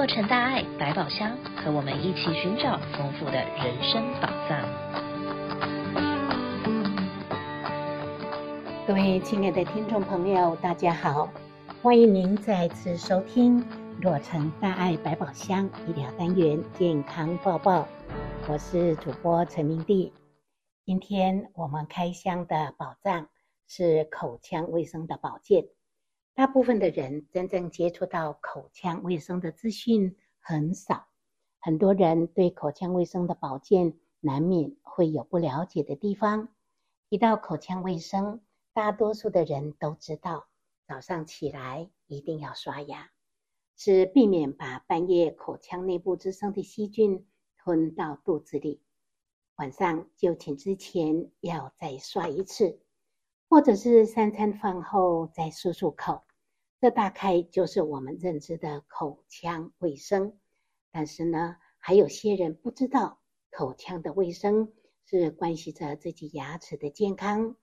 洛城大爱百宝箱，和我们一起寻找丰富的人生宝藏。各位亲爱的听众朋友，大家好，欢迎您再次收听洛城大爱百宝箱医疗单元健康报报，我是主播陈明娣。今天我们开箱的宝藏是口腔卫生的保健。大部分的人真正接触到口腔卫生的资讯很少，很多人对口腔卫生的保健难免会有不了解的地方。提到口腔卫生，大多数的人都知道，早上起来一定要刷牙，是避免把半夜口腔内部滋生的细菌吞到肚子里。晚上就寝之前要再刷一次，或者是三餐饭后再漱漱口。这大概就是我们认知的口腔卫生，但是呢，还有些人不知道口腔的卫生是关系着自己牙齿的健康。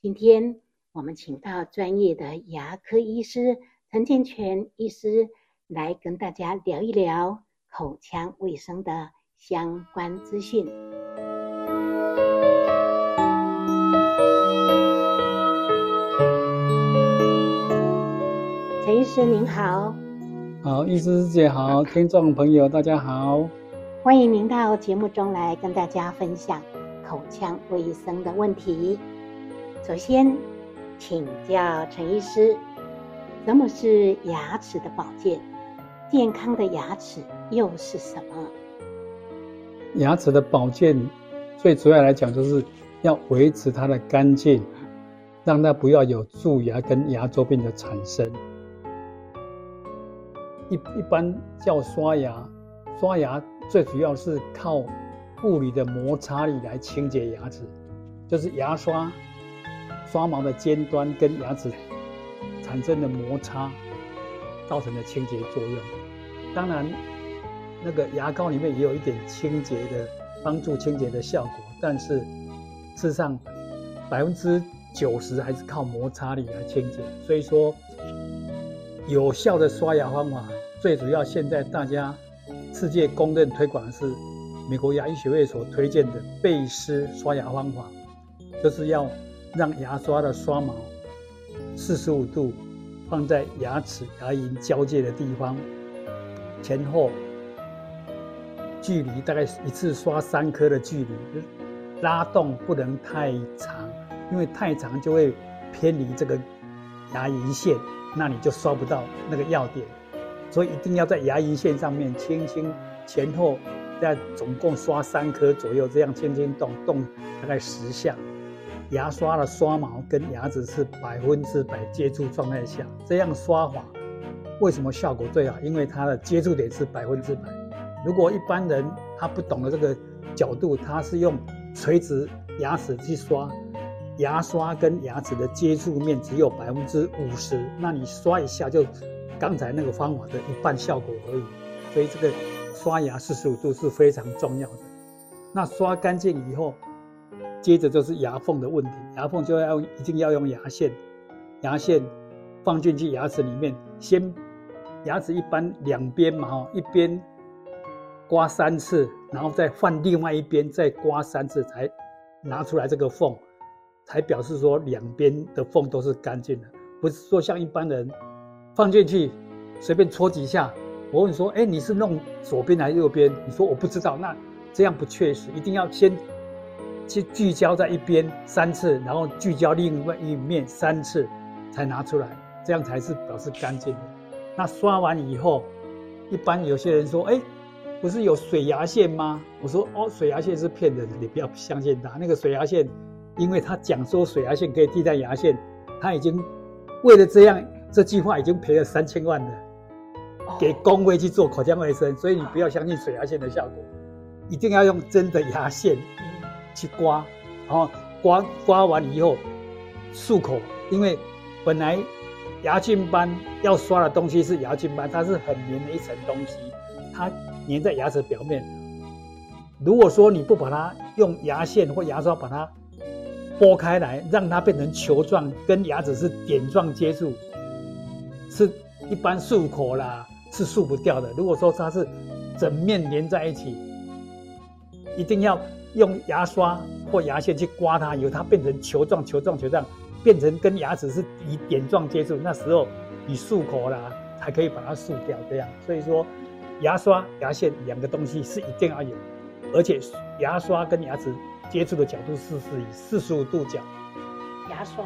今天我们请到专业的牙科医师陈建全医师来跟大家聊一聊口腔卫生的相关资讯。医师您好，好，医师师姐好，听众朋友大家好，欢迎您到节目中来跟大家分享口腔卫生的问题。首先，请教陈医师，什么是牙齿的保健？健康的牙齿又是什么？牙齿的保健最主要来讲，就是要维持它的干净，让它不要有蛀牙跟牙周病的产生。一一般叫刷牙，刷牙最主要是靠物理的摩擦力来清洁牙齿，就是牙刷刷毛的尖端跟牙齿产生的摩擦造成的清洁作用。当然，那个牙膏里面也有一点清洁的帮助清洁的效果，但是事实上百分之九十还是靠摩擦力来清洁。所以说。有效的刷牙方法，最主要现在大家世界公认推广的是美国牙医学会所推荐的贝斯刷牙方法，就是要让牙刷的刷毛四十五度放在牙齿牙龈交界的地方，前后距离大概一次刷三颗的距离，拉动不能太长，因为太长就会偏离这个牙龈线。那你就刷不到那个要点，所以一定要在牙龈线上面轻轻前后，在总共刷三颗左右，这样轻轻动动大概十下。牙刷的刷毛跟牙齿是百分之百接触状态下，这样刷法为什么效果最好？因为它的接触点是百分之百。如果一般人他不懂得这个角度，他是用垂直牙齿去刷。牙刷跟牙齿的接触面只有百分之五十，那你刷一下就刚才那个方法的一半效果而已。所以这个刷牙四十五度是非常重要的。那刷干净以后，接着就是牙缝的问题，牙缝就要一定要用牙线，牙线放进去牙齿里面，先牙齿一般两边嘛哈，一边刮三次，然后再换另外一边再刮三次，才拿出来这个缝。才表示说两边的缝都是干净的，不是说像一般人放进去随便搓几下。我问说，哎，你是弄左边还是右边？你说我不知道，那这样不确实，一定要先去聚焦在一边三次，然后聚焦另外一面三次，才拿出来，这样才是表示干净的。那刷完以后，一般有些人说，哎，不是有水牙线吗？我说，哦，水牙线是骗人的，你不要相信他，那个水牙线。因为他讲说水牙线可以替代牙线，他已经为了这样这句话已经赔了三千万了，给工会去做口腔卫生，所以你不要相信水牙线的效果，一定要用真的牙线去刮，然后刮刮完以后漱口，因为本来牙菌斑要刷的东西是牙菌斑，它是很黏的一层东西，它粘在牙齿表面。如果说你不把它用牙线或牙刷把它剥开来，让它变成球状，跟牙齿是点状接触，是一般漱口啦、是漱不掉的。如果说它是整面连在一起，一定要用牙刷或牙线去刮它，由它变成球状、球状、球状，变成跟牙齿是以点状接触，那时候你漱口啦，才可以把它漱掉。这样，所以说牙刷、牙线两个东西是一定要有，而且牙刷跟牙齿接触的角度是是以四十五度角。牙刷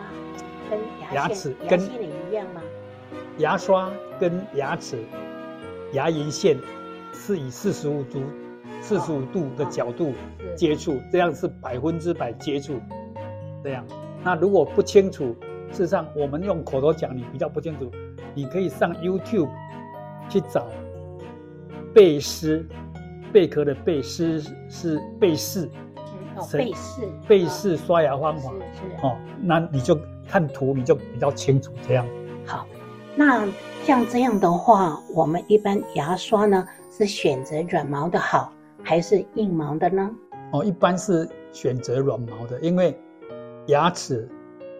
跟牙齿跟牙线也一样吗？牙刷跟牙齿、牙龈线是以四十五度、四十五度的角度接触，这样是百分之百接触。这样，那如果不清楚，事实上我们用口头讲，你比较不清楚，你可以上 YouTube 去找贝斯贝壳的贝斯是贝氏，贝氏贝氏刷牙方法哦，那你就看图，你就比较清楚。这样好。那像这样的话，我们一般牙刷呢是选择软毛的好，还是硬毛的呢？哦，一般是选择软毛的，因为牙齿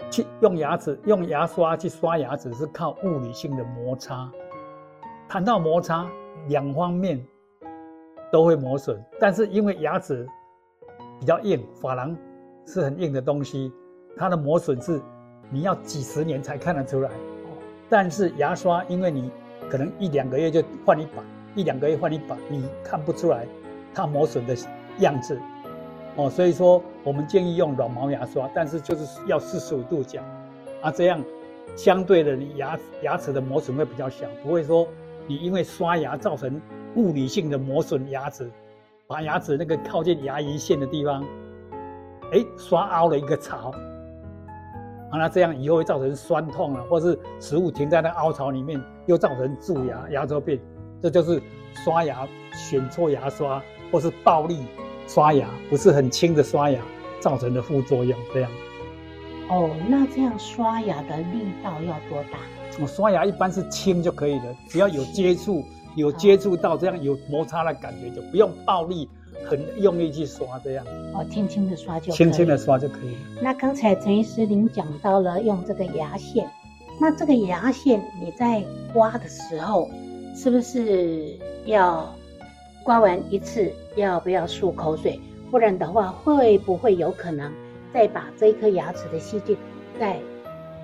去用牙齿用牙刷去刷牙齿是靠物理性的摩擦，谈到摩擦，两方面都会磨损。但是因为牙齿比较硬，珐琅是很硬的东西，它的磨损是你要几十年才看得出来。但是牙刷，因为你可能一两个月就换一把，一两个月换一把，你看不出来它磨损的样子，哦，所以说我们建议用软毛牙刷，但是就是要四十五度角，啊，这样相对的你牙牙齿的磨损会比较小，不会说你因为刷牙造成物理性的磨损牙齿，把牙齿那个靠近牙龈线的地方，哎，刷凹了一个槽。啊，那这样以后会造成酸痛啊，或是食物停在那凹槽里面，又造成蛀牙、牙周病，这就是刷牙选错牙刷，或是暴力刷牙，不是很轻的刷牙造成的副作用。这样。哦，那这样刷牙的力道要多大？我刷牙一般是轻就可以了，只要有接触，有接触到这样有摩擦的感觉，就不用暴力。很用力去刷，这样哦，轻轻的刷就，轻轻的刷就可以。那刚才陈医师您讲到了用这个牙线，那这个牙线你在刮的时候，是不是要刮完一次要不要漱口水？不然的话，会不会有可能再把这一颗牙齿的细菌再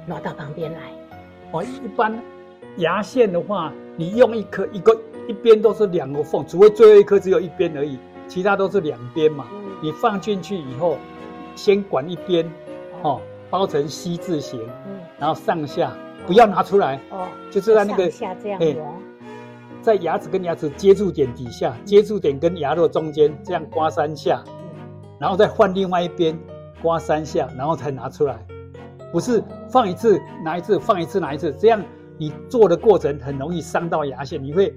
挪到旁边来？哦，一般牙线的话，你用一颗一个一边都是两个缝，除非最后一颗只有一边而已。其他都是两边嘛，嗯、你放进去以后，先管一边，哦，包成 C 字形，嗯，然后上下不要拿出来，哦，就是在那个下这样磨，在牙齿跟牙齿接触点底下，接触点跟牙肉中间这样刮三下，然后再换另外一边刮三下，然后才拿出来，不是放一次拿一次，放一次拿一次，这样你做的过程很容易伤到牙线，你会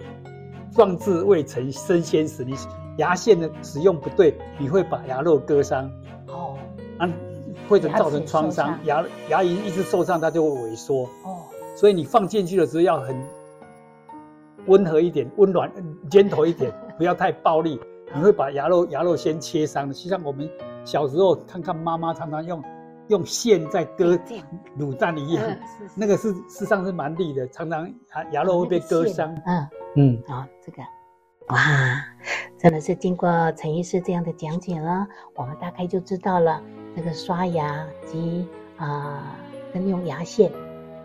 壮志未成身先死，你。牙线的使用不对，你会把牙肉割伤。哦，啊，或者造成创伤，牙牙龈一直受伤，它就会萎缩。哦。所以你放进去的时候要很温和一点，温暖、gentle 一点，不要太暴力，你会把牙肉牙肉先切伤。就像我们小时候看看妈妈常常用用线在割卤蛋一样，那个是事实上是蛮利的，常常牙牙肉会被割伤。嗯。嗯，好，这个。哇，真的是经过陈医师这样的讲解了，我们大概就知道了这个刷牙及啊、跟用牙线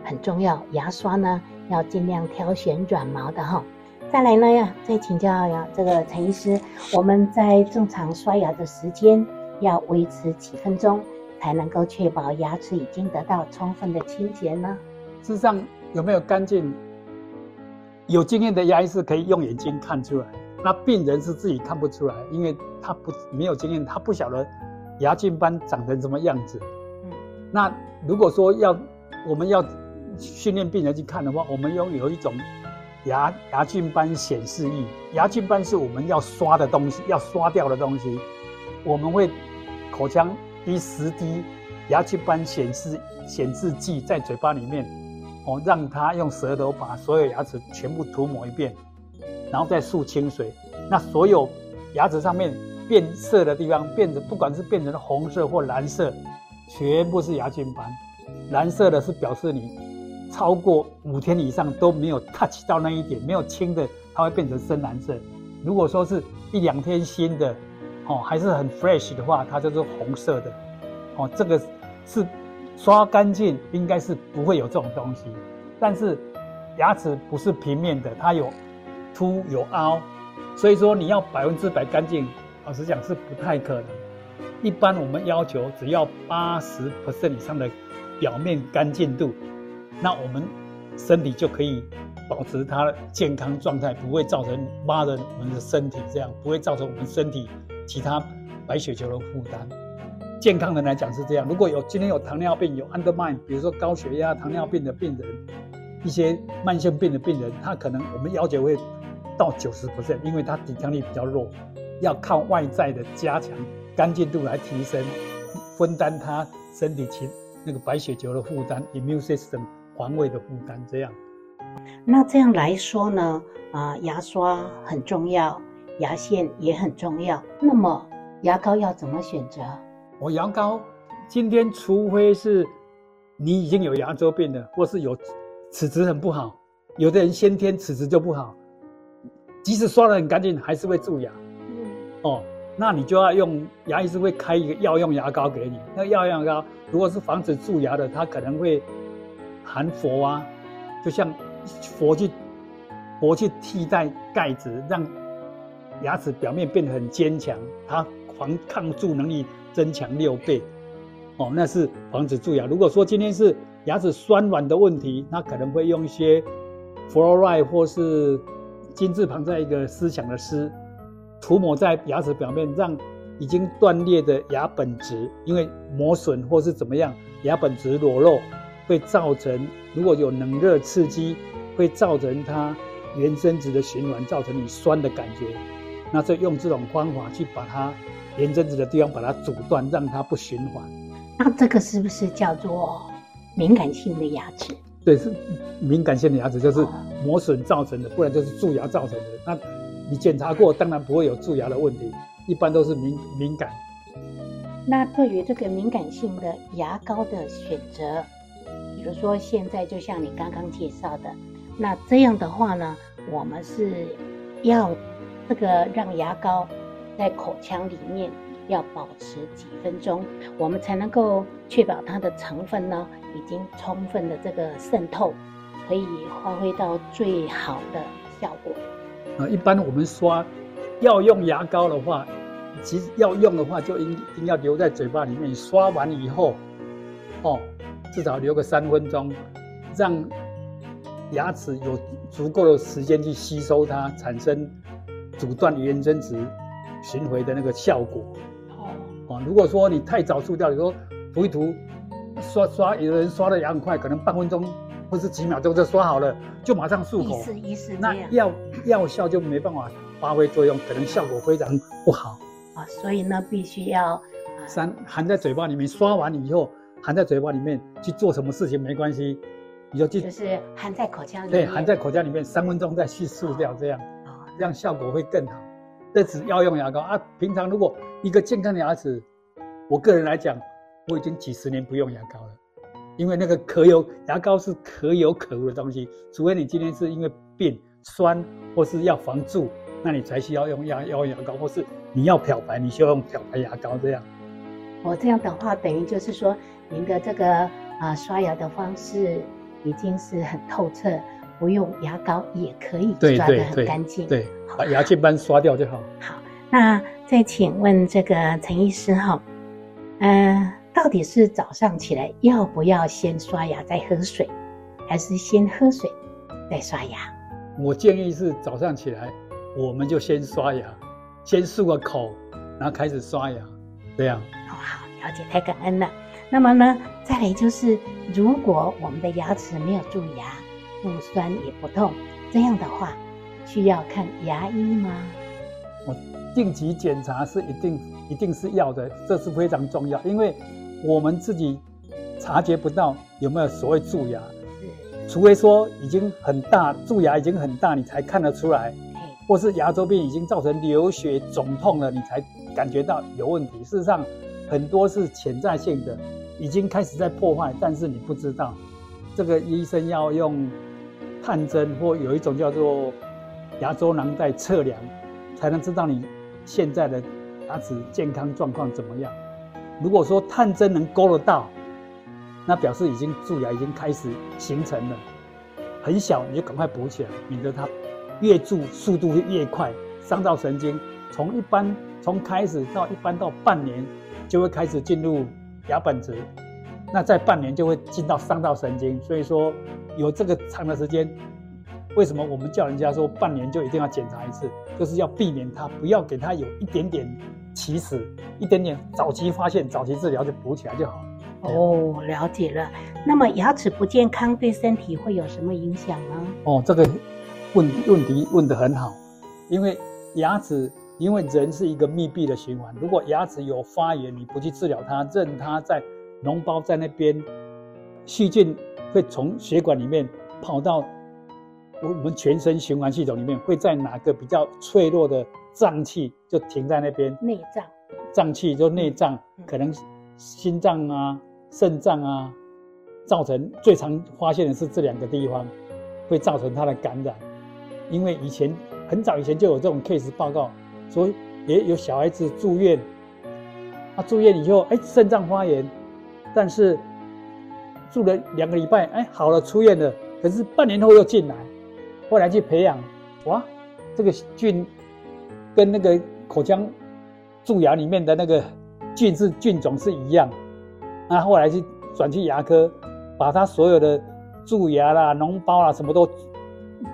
很重要。牙刷呢要尽量挑选软毛的哈。再来呢呀，再请教呀这个陈医师，我们在正常刷牙的时间要维持几分钟，才能够确保牙齿已经得到充分的清洁呢？事实上有没有干净？有经验的牙医是可以用眼睛看出来，那病人是自己看不出来，因为他不没有经验，他不晓得牙菌斑长成什么样子。嗯，那如果说要我们要训练病人去看的话，我们拥有一种牙牙菌斑显示仪，牙菌斑是我们要刷的东西，要刷掉的东西，我们会口腔滴十滴牙菌斑显示显示剂在嘴巴里面。哦，让他用舌头把所有牙齿全部涂抹一遍，然后再漱清水。那所有牙齿上面变色的地方，变成不管是变成红色或蓝色，全部是牙菌斑。蓝色的是表示你超过五天以上都没有 touch 到那一点，没有清的它会变成深蓝色；如果说是一两天新的，哦，还是很 fresh 的话，它就是红色的。哦，这个是刷干净，应该是不会有这种东西。但是牙齿不是平面的，它有凸有凹，所以说你要百分之百干净，老实讲是不太可能。一般我们要求只要八十 percent 以上的表面干净度，那我们身体就可以保持它的健康状态，不会造成挖人我们的身体这样，不会造成我们身体其他白血球的负担。健康人来讲是这样，如果有今天有糖尿病、有 undermine，比如说高血压、糖尿病的病人，一些慢性病的病人，他可能我们要求会到九十 percent，因为他抵抗力比较弱，要靠外在的加强。干净度来提升，分担他身体其那个白血球的负担，immune system 防卫的负担，这样。那这样来说呢，啊、牙刷很重要，牙线也很重要。那么牙膏要怎么选择？我牙膏今天，除非是你已经有牙周病了，或是有齿质很不好，有的人先天齿质就不好，即使刷得很干净，还是会蛀牙。嗯。哦。那你就要用牙医是会开一个药用牙膏给你。那药用牙膏如果是防止蛀牙的，它可能会含氟啊，就像氟去氟去替代钙质，让牙齿表面变得很坚强，它防抗蛀能力增强六倍。哦，那是防止蛀牙。如果说今天是牙齿酸软的问题，那可能会用一些 fluoride 或是金字旁在一个思想的思。涂抹在牙齿表面，让已经断裂的牙本质，因为磨损或是怎么样，牙本质裸露，会造成如果有冷热刺激，会造成它原生质的循环，造成你酸的感觉。那就用这种方法去把它原生质的地方把它阻断，让它不循环。那这个是不是叫做敏感性的牙齿？对，是敏感性的牙齿，就是磨损造成的，不然就是蛀牙造成的。那你检查过，当然不会有蛀牙的问题，一般都是敏敏感。那对于这个敏感性的牙膏的选择，比如说现在就像你刚刚介绍的，那这样的话呢，我们是要这个让牙膏在口腔里面要保持几分钟，我们才能够确保它的成分呢已经充分的这个渗透，可以发挥到最好的效果。啊，一般我们刷要用牙膏的话，其实要用的话就应一定要留在嘴巴里面。刷完以后，哦，至少留个三分钟，让牙齿有足够的时间去吸收它，产生阻断原生质循环的那个效果。哦，如果说你太早漱掉，你说涂一涂，刷刷，有的人刷的也很快，可能半分钟。或是几秒钟就刷好了，就马上漱口。意思意思那药药效就没办法发挥作用，可能效果非常不好啊。所以呢，必须要三含在嘴巴里面，刷完以后含在嘴巴里面去做什么事情没关系，你就记就是含在口腔里面。对，含在口腔里面三分钟再去漱掉，这样啊，这样效果会更好。这只要用牙膏啊。平常如果一个健康的牙齿，我个人来讲，我已经几十年不用牙膏了。因为那个可有牙膏是可有可无的东西，除非你今天是因为病酸或是要防蛀，那你才需要用牙要用牙膏，或是你要漂白，你需要用漂白牙膏这样。我这样的话，等于就是说，您的这个啊、刷牙的方式已经是很透彻，不用牙膏也可以刷得很干净。对，把牙菌斑刷掉就好。好，那再请问这个陈医师哈，嗯、呃。到底是早上起来要不要先刷牙再喝水，还是先喝水再刷牙？我建议是早上起来，我们就先刷牙，先漱个口，然后开始刷牙，这样。哦，好，了解，太感恩了。那么呢，再来就是，如果我们的牙齿没有蛀牙，不酸也不痛，这样的话，需要看牙医吗？我定期检查是一定一定是要的，这是非常重要，因为。我们自己察觉不到有没有所谓蛀牙，除非说已经很大，蛀牙已经很大，你才看得出来，或是牙周病已经造成流血肿痛了，你才感觉到有问题。事实上，很多是潜在性的，已经开始在破坏，但是你不知道。这个医生要用探针，或有一种叫做牙周囊袋测量，才能知道你现在的牙齿健康状况怎么样。如果说探针能勾得到，那表示已经蛀牙已经开始形成了，很小你就赶快补起来，免得它越蛀速度越快，伤到神经。从一般从开始到一般到半年，就会开始进入牙本质，那在半年就会进到伤到神经。所以说有这个长的时间，为什么我们叫人家说半年就一定要检查一次，就是要避免它不要给它有一点点起始，一点点早期发现、早期治疗就补起来就好。哦，了解了。那么牙齿不健康对身体会有什么影响呢？哦，这个问问题问得很好，因为牙齿，因为人是一个密闭的循环，如果牙齿有发炎，你不去治疗它，任它在脓包在那边，细菌会从血管里面跑到我们全身循环系统里面，会在哪个比较脆弱的脏器就停在那边。内脏。脏器就内脏，可能心脏啊。肾脏啊，造成最常发现的是这两个地方，会造成它的感染。因为以前很早以前就有这种 case 报告，所以也有小孩子住院，他住院以后，哎，肾脏发炎，但是住了两个礼拜，哎，好了，出院了。可是半年后又进来，后来去培养，哇，这个菌跟那个口腔蛀牙里面的那个菌是菌种是一样。那后来去转去牙科，把他所有的蛀牙啦、脓包啦什么都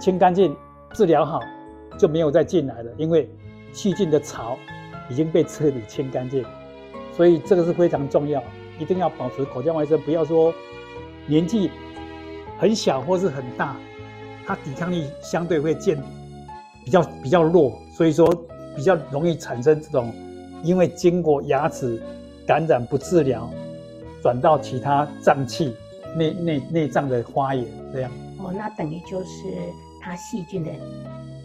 清干净，治疗好，就没有再进来了。因为细菌的巢已经被彻底清干净，所以这个是非常重要，一定要保持口腔卫生。不要说年纪很小或是很大，他抵抗力相对会见比较比较弱，所以说比较容易产生这种因为经过牙齿感染不治疗。转到其他脏器、内内内脏的发炎，这样哦，那等于就是它细菌的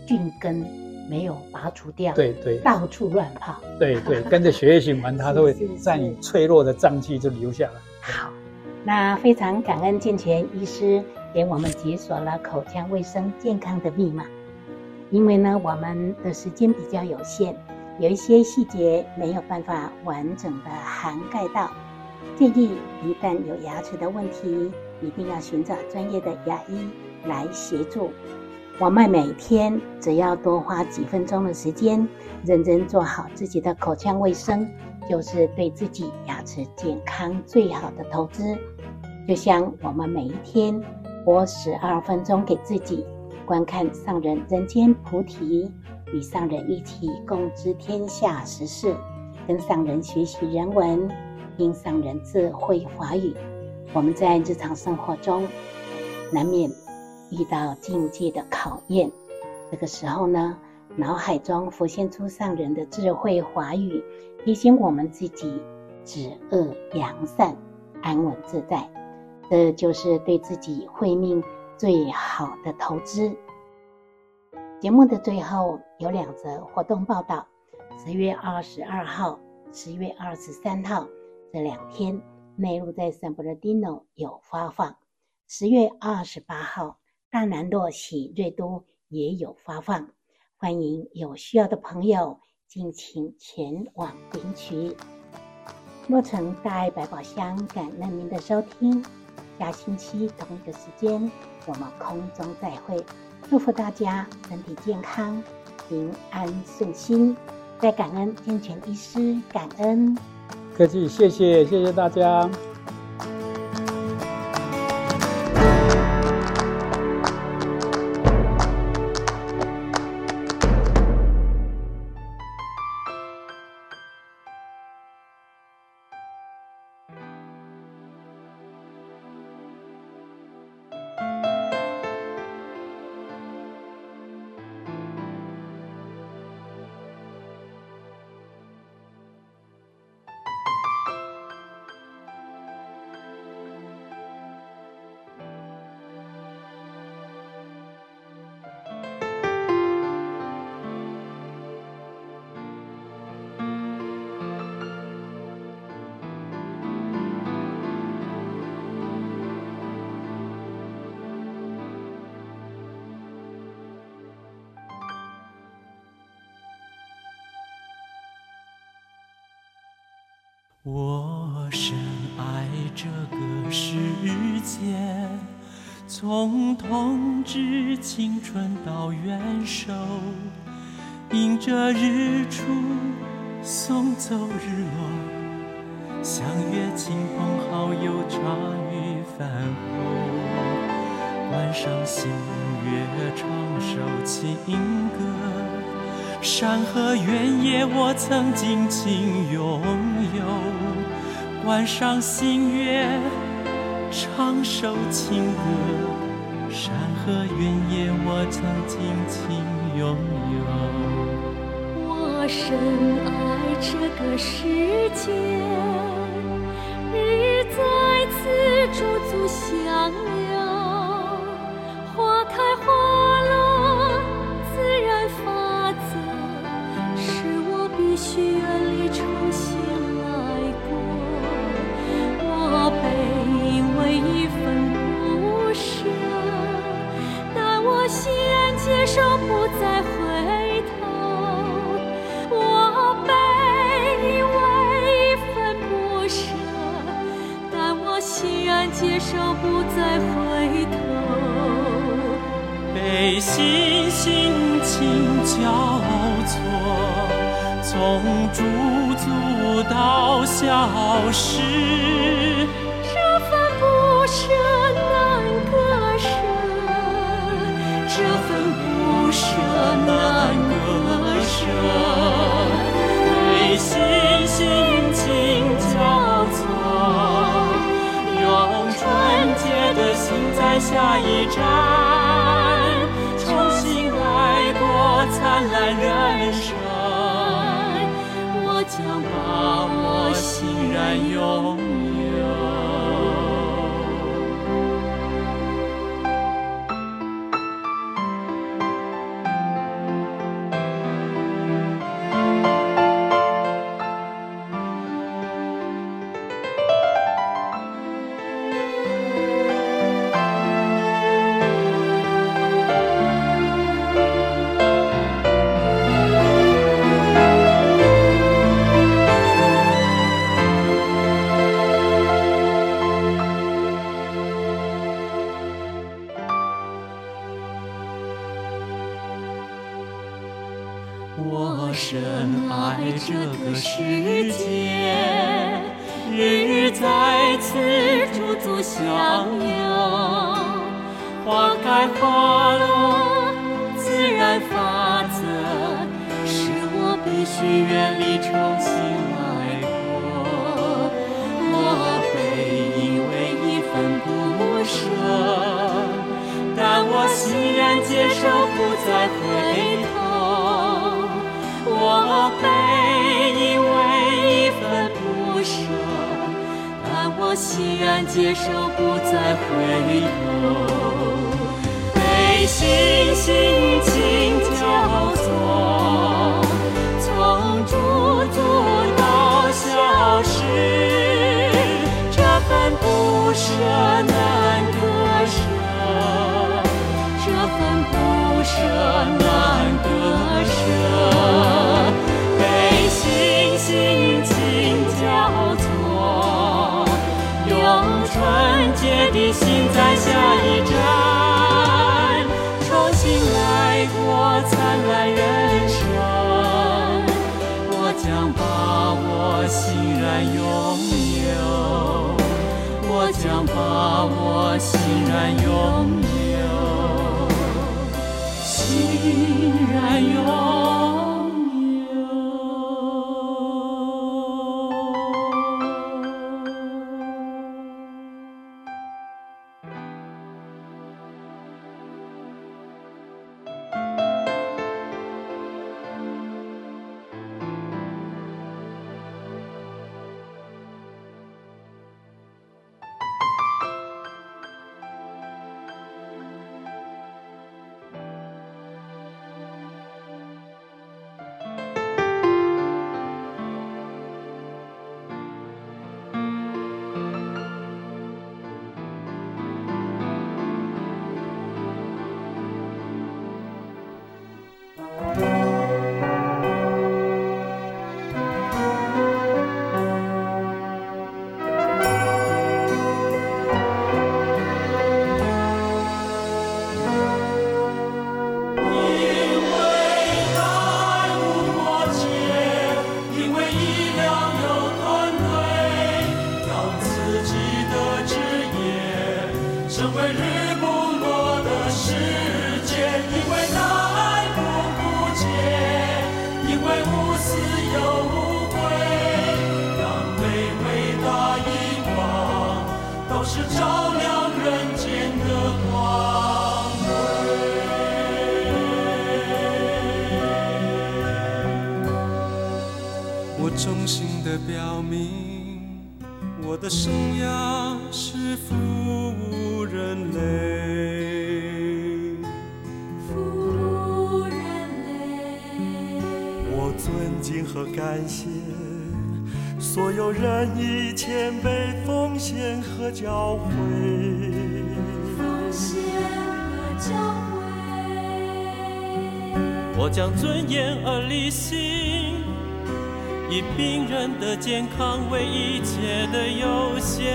菌根没有拔除掉，对对，到处乱跑，对对，跟着血液循环，它都会在你脆弱的脏器就留下来。好，那非常感恩健全医师给我们解锁了口腔卫生健康的密码，因为呢，我们的时间比较有限，有一些细节没有办法完整的涵盖到。建议一旦有牙齿的问题，一定要寻找专业的牙医来协助。我们每天只要多花几分钟的时间，认真做好自己的口腔卫生，就是对自己牙齿健康最好的投资。就像我们每一天播十二分钟给自己，观看上人人间菩提，与上人一起共知天下时事，跟上人学习人文。听上人智慧华语，我们在日常生活中难免遇到境界的考验。这个时候呢，脑海中浮现出上人的智慧华语，提醒我们自己止恶扬善，安稳自在。这就是对自己慧命最好的投资。节目的最后有两则活动报道：十月二十二号、十月二十三号。这两天，内陆在圣伯纳迪诺有发放；十月二十八号，大南洛喜瑞都也有发放。欢迎有需要的朋友尽情前往领取。洛城大爱百宝箱，感恩您的收听。下星期同一个时间，我们空中再会。祝福大家身体健康、平安顺心。再感恩健全医师，感恩。客气，谢谢，谢谢大家。我深爱这个世界，从童稚青春到元首，迎着日出送走日落，相约亲朋好友茶余饭后，观赏星月唱首情歌，山河原野我曾尽情拥。有，观赏星月唱首情歌。山河原野，我曾尽情拥有。我深爱这个世界，日日在此驻足相留。手，不再回头。我卑微一分不舍，但我欣然接受，不再回头。悲喜心情交错，从驻足到消失。这份不舍舍难割舍，内心心情交错，用纯洁的心在下一站，重新来过灿烂人生。我将把握欣然拥心心情交错，从驻足到消失，这份不舍难割舍，这份不舍难割舍，被星心情交错，用纯洁的心在下一站。然拥有我将把我欣然拥有欣然拥衷心的表明，我的生涯是服务人类，服务人类。我尊敬和感谢所有人以谦卑奉献和教诲，奉献和教诲。我将尊严而立心，以病人的健康为一切的优先。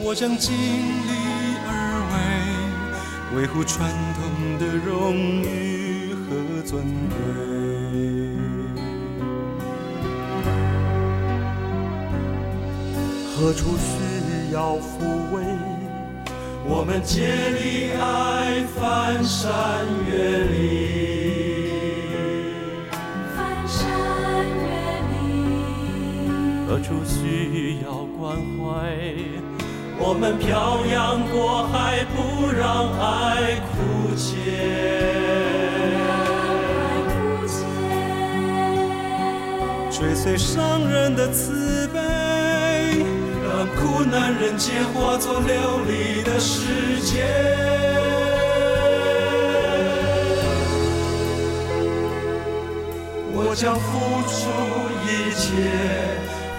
我将尽力而为，维护传统的荣誉和尊贵。何处需要抚慰？我们竭力爱，翻山越岭，翻山越岭。何处需要关怀？我们漂洋过海，不让爱枯竭，枯竭。追随伤人的慈悲，让苦难人间化作流丽的世界。我将付出一切，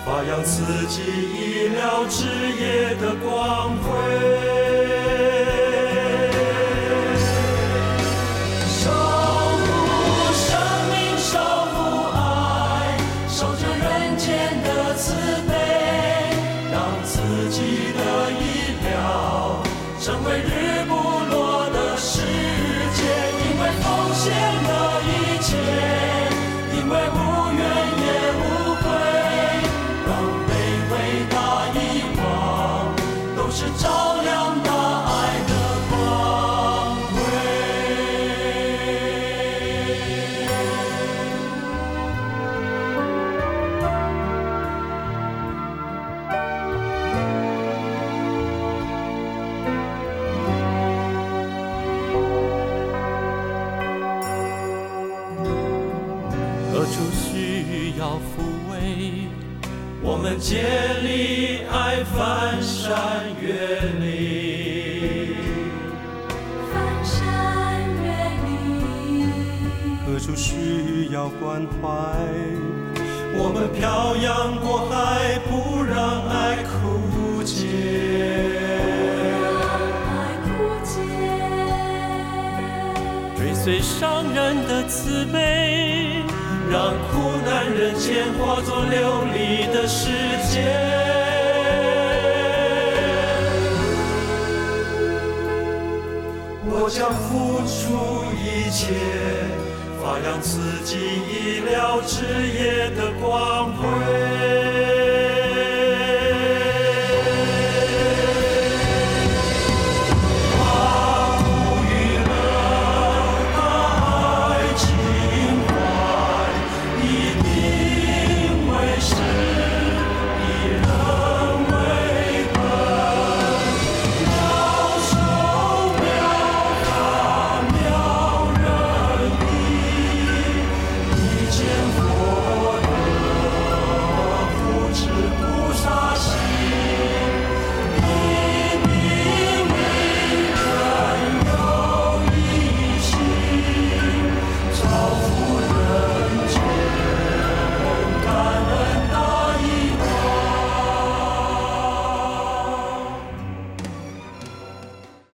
发扬自己医疗之业的光辉。发扬自己医疗事业的光辉。